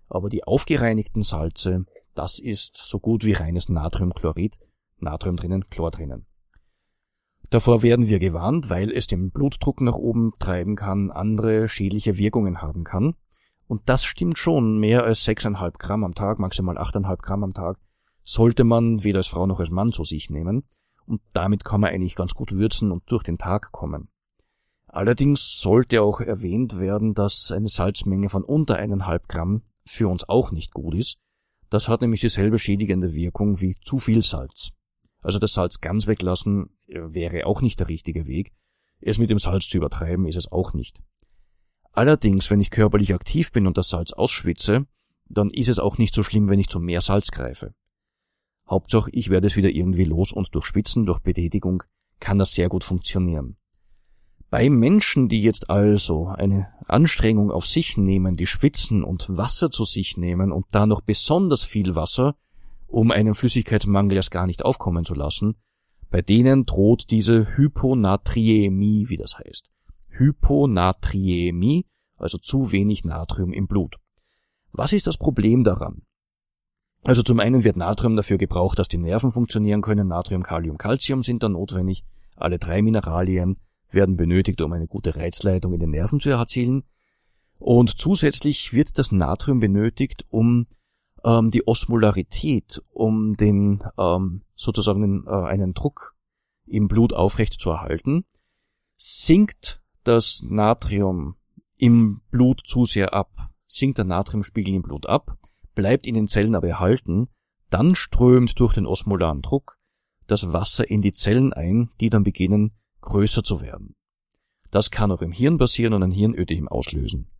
Aber die aufgereinigten Salze, das ist so gut wie reines Natriumchlorid. Natrium drinnen, Chlor drinnen. Davor werden wir gewarnt, weil es den Blutdruck nach oben treiben kann, andere schädliche Wirkungen haben kann. Und das stimmt schon, mehr als 6,5 Gramm am Tag, maximal 8,5 Gramm am Tag, sollte man weder als Frau noch als Mann zu sich nehmen. Und damit kann man eigentlich ganz gut würzen und durch den Tag kommen. Allerdings sollte auch erwähnt werden, dass eine Salzmenge von unter 1,5 Gramm für uns auch nicht gut ist. Das hat nämlich dieselbe schädigende Wirkung wie zu viel Salz. Also das Salz ganz weglassen äh, wäre auch nicht der richtige Weg. Es mit dem Salz zu übertreiben ist es auch nicht. Allerdings, wenn ich körperlich aktiv bin und das Salz ausschwitze, dann ist es auch nicht so schlimm, wenn ich zu mehr Salz greife. Hauptsache, ich werde es wieder irgendwie los und durch Schwitzen, durch Betätigung kann das sehr gut funktionieren. Bei Menschen, die jetzt also eine Anstrengung auf sich nehmen, die schwitzen und Wasser zu sich nehmen und da noch besonders viel Wasser, um einen Flüssigkeitsmangel erst gar nicht aufkommen zu lassen, bei denen droht diese Hyponatriämie, wie das heißt. Hyponatriämie, also zu wenig Natrium im Blut. Was ist das Problem daran? Also zum einen wird Natrium dafür gebraucht, dass die Nerven funktionieren können. Natrium, Kalium, Calcium sind da notwendig. Alle drei Mineralien werden benötigt, um eine gute Reizleitung in den Nerven zu erzielen. Und zusätzlich wird das Natrium benötigt, um ähm, die Osmolarität, um den ähm, sozusagen den, äh, einen Druck im Blut aufrecht zu erhalten. Sinkt das Natrium im Blut zu sehr ab, sinkt der Natriumspiegel im Blut ab, bleibt in den Zellen aber erhalten, dann strömt durch den osmolaren Druck das Wasser in die Zellen ein, die dann beginnen größer zu werden. Das kann auch im Hirn passieren und ein Hirnödem auslösen.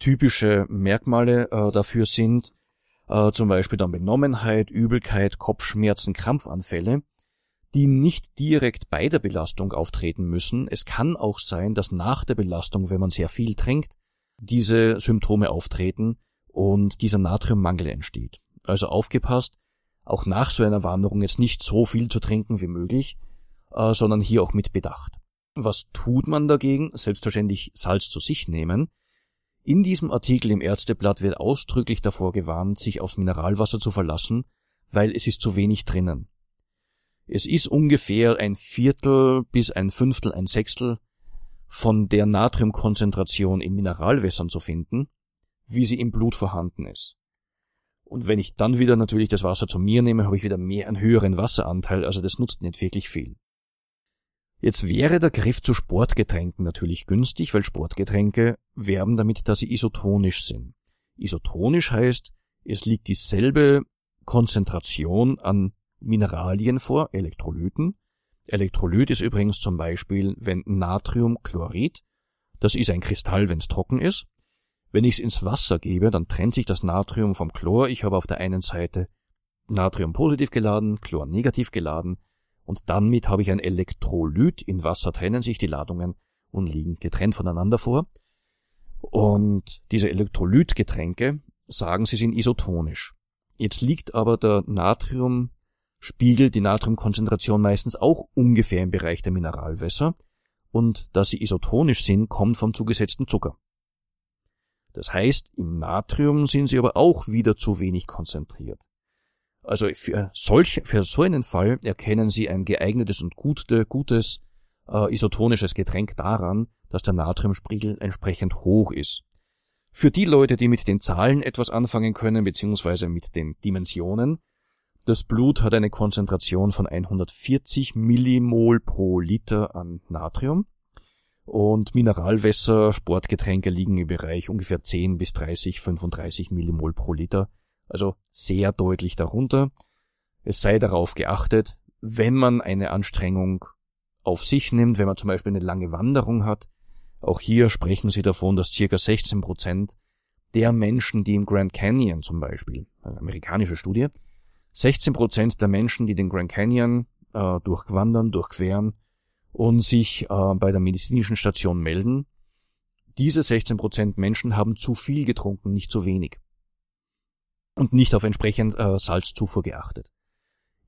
Typische Merkmale äh, dafür sind äh, zum Beispiel dann Benommenheit, Übelkeit, Kopfschmerzen, Krampfanfälle, die nicht direkt bei der Belastung auftreten müssen. Es kann auch sein, dass nach der Belastung, wenn man sehr viel trinkt, diese Symptome auftreten und dieser Natriummangel entsteht. Also aufgepasst, auch nach so einer Wanderung jetzt nicht so viel zu trinken wie möglich, äh, sondern hier auch mit Bedacht. Was tut man dagegen? Selbstverständlich Salz zu sich nehmen. In diesem Artikel im Ärzteblatt wird ausdrücklich davor gewarnt, sich aufs Mineralwasser zu verlassen, weil es ist zu wenig drinnen. Es ist ungefähr ein Viertel bis ein Fünftel, ein Sechstel von der Natriumkonzentration in Mineralwässern zu finden, wie sie im Blut vorhanden ist. Und wenn ich dann wieder natürlich das Wasser zu mir nehme, habe ich wieder mehr einen höheren Wasseranteil, also das nutzt nicht wirklich viel. Jetzt wäre der Griff zu Sportgetränken natürlich günstig, weil Sportgetränke werben damit, dass sie isotonisch sind. Isotonisch heißt, es liegt dieselbe Konzentration an Mineralien vor, Elektrolyten. Elektrolyt ist übrigens zum Beispiel, wenn Natriumchlorid, das ist ein Kristall, wenn es trocken ist. Wenn ich es ins Wasser gebe, dann trennt sich das Natrium vom Chlor. Ich habe auf der einen Seite Natrium positiv geladen, Chlor negativ geladen und damit habe ich ein Elektrolyt. In Wasser trennen sich die Ladungen und liegen getrennt voneinander vor. Und diese Elektrolytgetränke sagen, sie sind isotonisch. Jetzt liegt aber der Natriumspiegel, die Natriumkonzentration meistens auch ungefähr im Bereich der Mineralwässer. Und dass sie isotonisch sind, kommt vom zugesetzten Zucker. Das heißt, im Natrium sind sie aber auch wieder zu wenig konzentriert. Also für, solch, für so einen Fall erkennen Sie ein geeignetes und gute, gutes äh, isotonisches Getränk daran, dass der Natriumspiegel entsprechend hoch ist. Für die Leute, die mit den Zahlen etwas anfangen können, beziehungsweise mit den Dimensionen, Das Blut hat eine Konzentration von 140 Millimol pro Liter an Natrium und Mineralwässer, Sportgetränke liegen im Bereich ungefähr 10 bis 30, 35 Millimol pro Liter, also sehr deutlich darunter. Es sei darauf geachtet, wenn man eine Anstrengung auf sich nimmt, wenn man zum Beispiel eine lange Wanderung hat, auch hier sprechen sie davon, dass circa 16 Prozent der Menschen, die im Grand Canyon zum Beispiel, eine amerikanische Studie, 16 Prozent der Menschen, die den Grand Canyon äh, durchwandern, durchqueren und sich äh, bei der medizinischen Station melden, diese 16 Prozent Menschen haben zu viel getrunken, nicht zu wenig. Und nicht auf entsprechend äh, Salzzufuhr geachtet.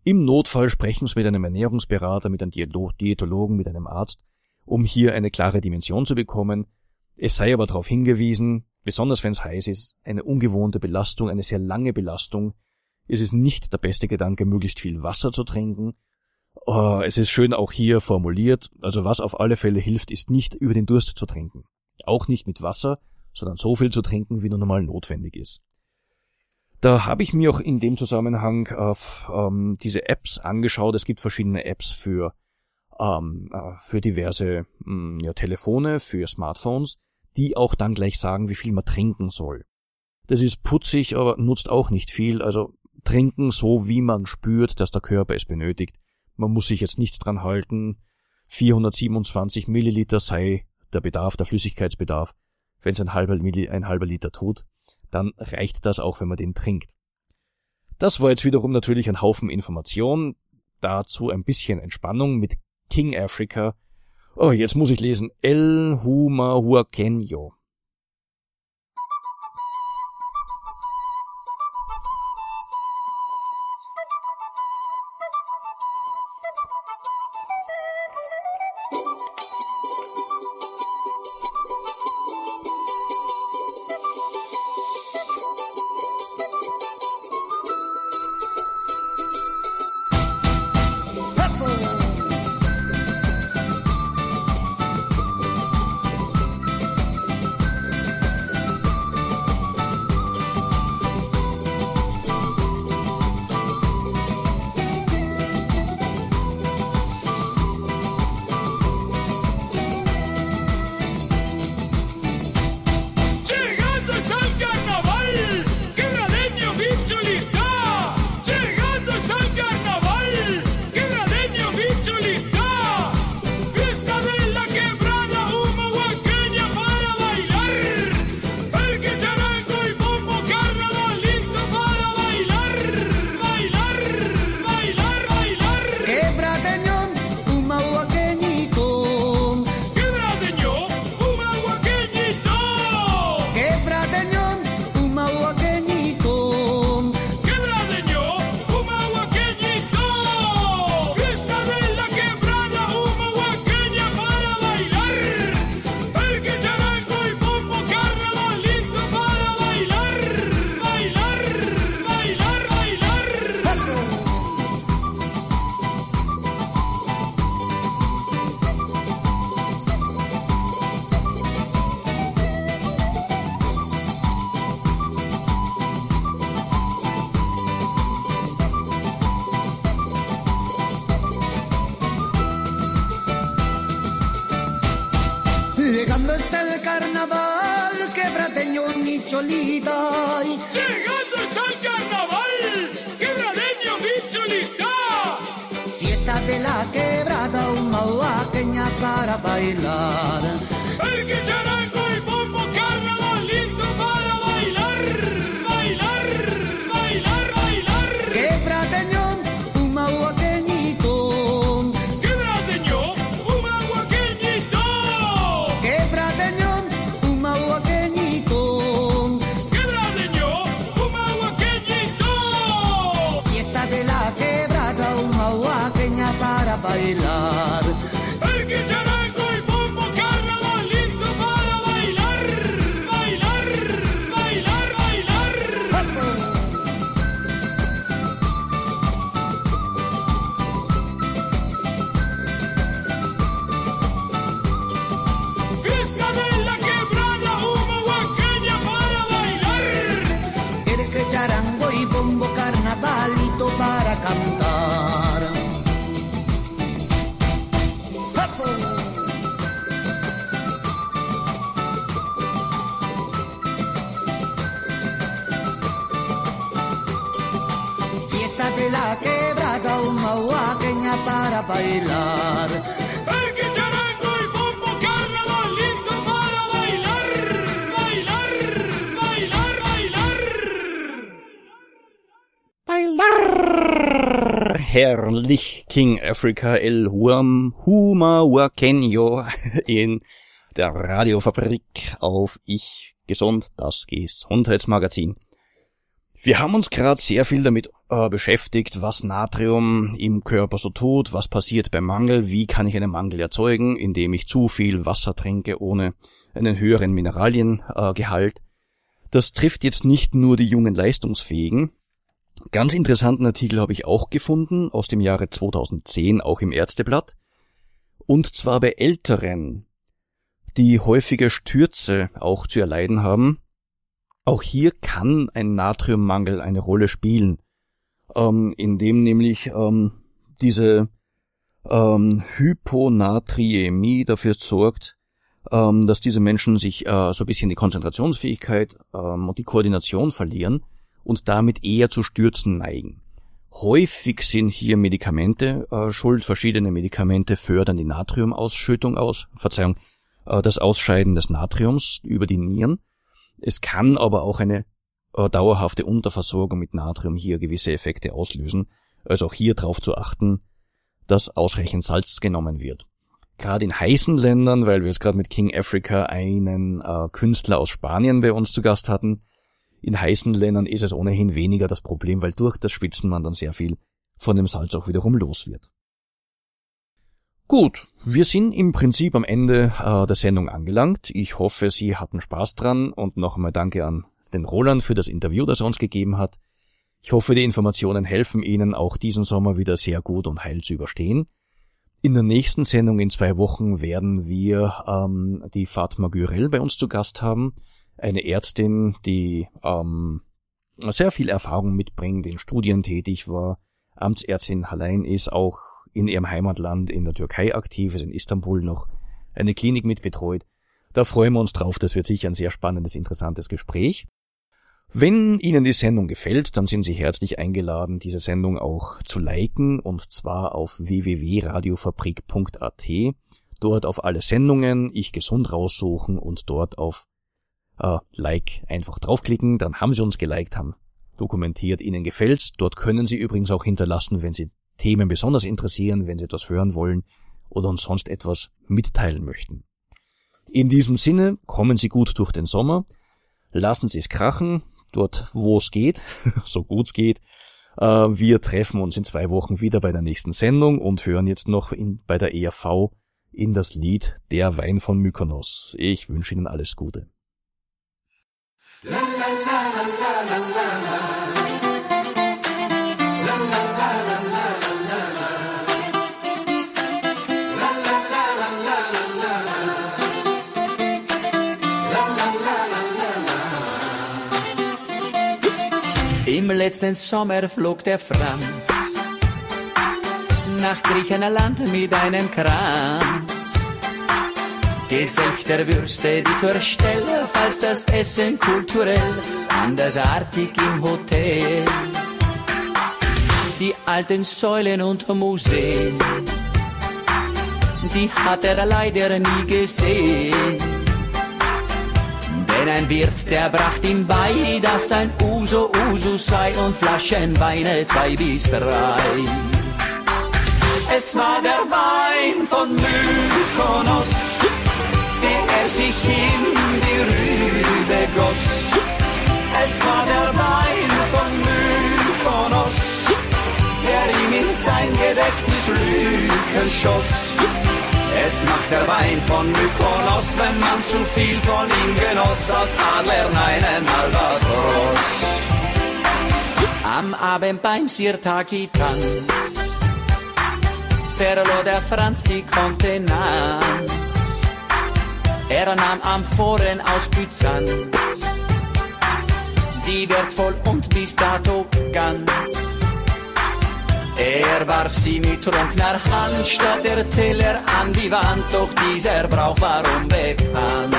Im Notfall sprechen Sie mit einem Ernährungsberater, mit einem Diätologen, mit einem Arzt, um hier eine klare Dimension zu bekommen. Es sei aber darauf hingewiesen, besonders wenn es heiß ist, eine ungewohnte Belastung, eine sehr lange Belastung, ist es nicht der beste Gedanke, möglichst viel Wasser zu trinken. Oh, es ist schön auch hier formuliert, also was auf alle Fälle hilft, ist nicht über den Durst zu trinken. Auch nicht mit Wasser, sondern so viel zu trinken, wie nur normal notwendig ist. Da habe ich mir auch in dem Zusammenhang auf, ähm, diese Apps angeschaut. Es gibt verschiedene Apps für ähm, äh, für diverse mh, ja, Telefone, für Smartphones, die auch dann gleich sagen, wie viel man trinken soll. Das ist putzig, aber nutzt auch nicht viel. Also trinken so, wie man spürt, dass der Körper es benötigt. Man muss sich jetzt nicht dran halten. 427 Milliliter sei der Bedarf, der Flüssigkeitsbedarf. Wenn es ein halber, ein halber Liter tut, dann reicht das auch, wenn man den trinkt. Das war jetzt wiederum natürlich ein Haufen Information. Dazu ein bisschen Entspannung mit King Africa. Oh, jetzt muss ich lesen. El Huma Huaqueño. Herrlich King Africa El Huam Huma Wakenyo in der Radiofabrik auf Ich Gesund, das Gesundheitsmagazin. Wir haben uns gerade sehr viel damit äh, beschäftigt, was Natrium im Körper so tut, was passiert beim Mangel, wie kann ich einen Mangel erzeugen, indem ich zu viel Wasser trinke ohne einen höheren Mineraliengehalt. Äh, das trifft jetzt nicht nur die jungen Leistungsfähigen. Ganz interessanten Artikel habe ich auch gefunden, aus dem Jahre 2010, auch im Ärzteblatt. Und zwar bei Älteren, die häufige Stürze auch zu erleiden haben, auch hier kann ein Natriummangel eine Rolle spielen, ähm, indem nämlich ähm, diese ähm, Hyponatriämie dafür sorgt, ähm, dass diese Menschen sich äh, so ein bisschen die Konzentrationsfähigkeit ähm, und die Koordination verlieren und damit eher zu Stürzen neigen. Häufig sind hier Medikamente äh, schuld. Verschiedene Medikamente fördern die Natriumausschüttung aus, Verzeihung, äh, das Ausscheiden des Natriums über die Nieren. Es kann aber auch eine äh, dauerhafte Unterversorgung mit Natrium hier gewisse Effekte auslösen. Also auch hier darauf zu achten, dass ausreichend Salz genommen wird. Gerade in heißen Ländern, weil wir jetzt gerade mit King Africa einen äh, Künstler aus Spanien bei uns zu Gast hatten, in heißen Ländern ist es ohnehin weniger das Problem, weil durch das Schwitzen man dann sehr viel von dem Salz auch wiederum los wird. Gut, wir sind im Prinzip am Ende äh, der Sendung angelangt. Ich hoffe, Sie hatten Spaß dran und noch einmal danke an den Roland für das Interview, das er uns gegeben hat. Ich hoffe, die Informationen helfen Ihnen auch diesen Sommer wieder sehr gut und heil zu überstehen. In der nächsten Sendung in zwei Wochen werden wir ähm, die Fatma Gürel bei uns zu Gast haben. Eine Ärztin, die ähm, sehr viel Erfahrung mitbringt, in Studien tätig war, Amtsärztin allein ist, auch in ihrem Heimatland in der Türkei aktiv ist, in Istanbul noch eine Klinik mitbetreut. Da freuen wir uns drauf, das wird sicher ein sehr spannendes, interessantes Gespräch. Wenn Ihnen die Sendung gefällt, dann sind Sie herzlich eingeladen, diese Sendung auch zu liken, und zwar auf www.radiofabrik.at. Dort auf alle Sendungen, ich gesund raussuchen und dort auf äh, Like einfach draufklicken, dann haben Sie uns geliked, haben dokumentiert, Ihnen gefällt's. Dort können Sie übrigens auch hinterlassen, wenn Sie Themen besonders interessieren, wenn Sie etwas hören wollen oder uns sonst etwas mitteilen möchten. In diesem Sinne, kommen Sie gut durch den Sommer, lassen Sie es krachen, dort wo es geht, so gut es geht. Äh, Wir treffen uns in zwei Wochen wieder bei der nächsten Sendung und hören jetzt noch in, bei der ERV in das Lied Der Wein von Mykonos. Ich wünsche Ihnen alles Gute. Im letzten Sommer flog der Franz nach Griechenland mit einem Kranz. Geselchter Würste, die zur Stelle, falls das Essen kulturell andersartig im Hotel. Die alten Säulen und Museen, die hat er leider nie gesehen. Denn ein Wirt, der bracht ihm bei, dass ein Uso Usus sei und Flaschenweine zwei bis drei. Es war der Wein von Mykonos, sich in die Rübe goss. Es war der Wein von Mykonos, der ihm in sein Gedächtnis Lücken schoss. Es macht der Wein von Mykonos, wenn man zu viel von ihm genoss, aus Adlern einen Albatros. Am Abend beim Sirtaki-Tanz verlor der Franz die Kontenanz. Er nahm Amphoren aus Byzanz, die wertvoll und bis dato ganz. Er warf sie mit trunkener Hand statt der Teller an die Wand, doch dieser Brauch war unbekannt.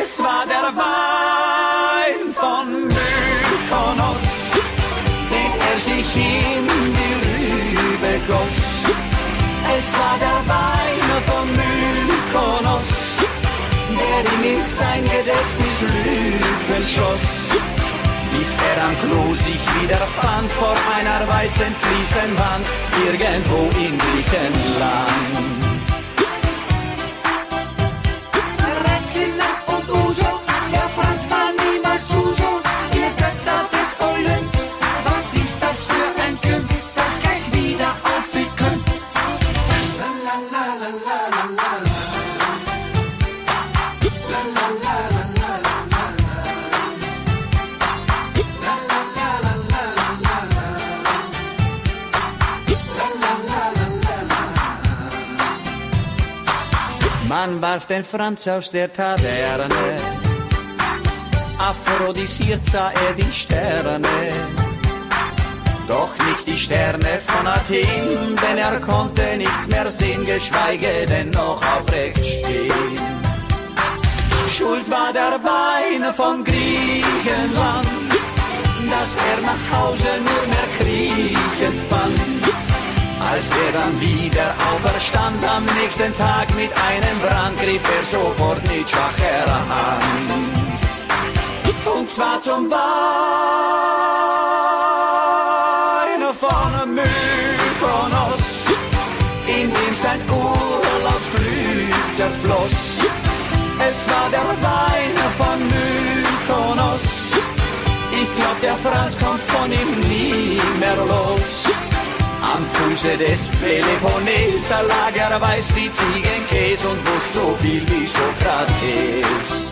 Es war der Wein von Mykonos, den er sich in die Rübe goss. Es war der Wein von Mykonos, der ihm in sein Gedächtnis Lügen schoss. Bis er am Klo sich wieder fand vor einer weißen Fliesenwand, irgendwo in Griechenland. Man warf den Franz aus der Taverne, aphrodisiert sah er die Sterne. Doch nicht die Sterne von Athen, denn er konnte nichts mehr sehen, geschweige denn noch aufrecht stehen. Schuld war der Wein von Griechenland, dass er nach Hause nur mehr kriechend fand. Als er dann wieder auferstand am nächsten Tag mit einem Brand, griff er sofort mit schwacher Hand. Und zwar zum Wein von Mykonos, in dem sein Urlaubsglück zerfloss. Es war der Wein von Mykonos. Ich glaub, der Franz kommt von ihm nie mehr los. Am Fuße des Peloponneser lag er weiß wie Ziegenkäse und wusste so viel wie Sokrates.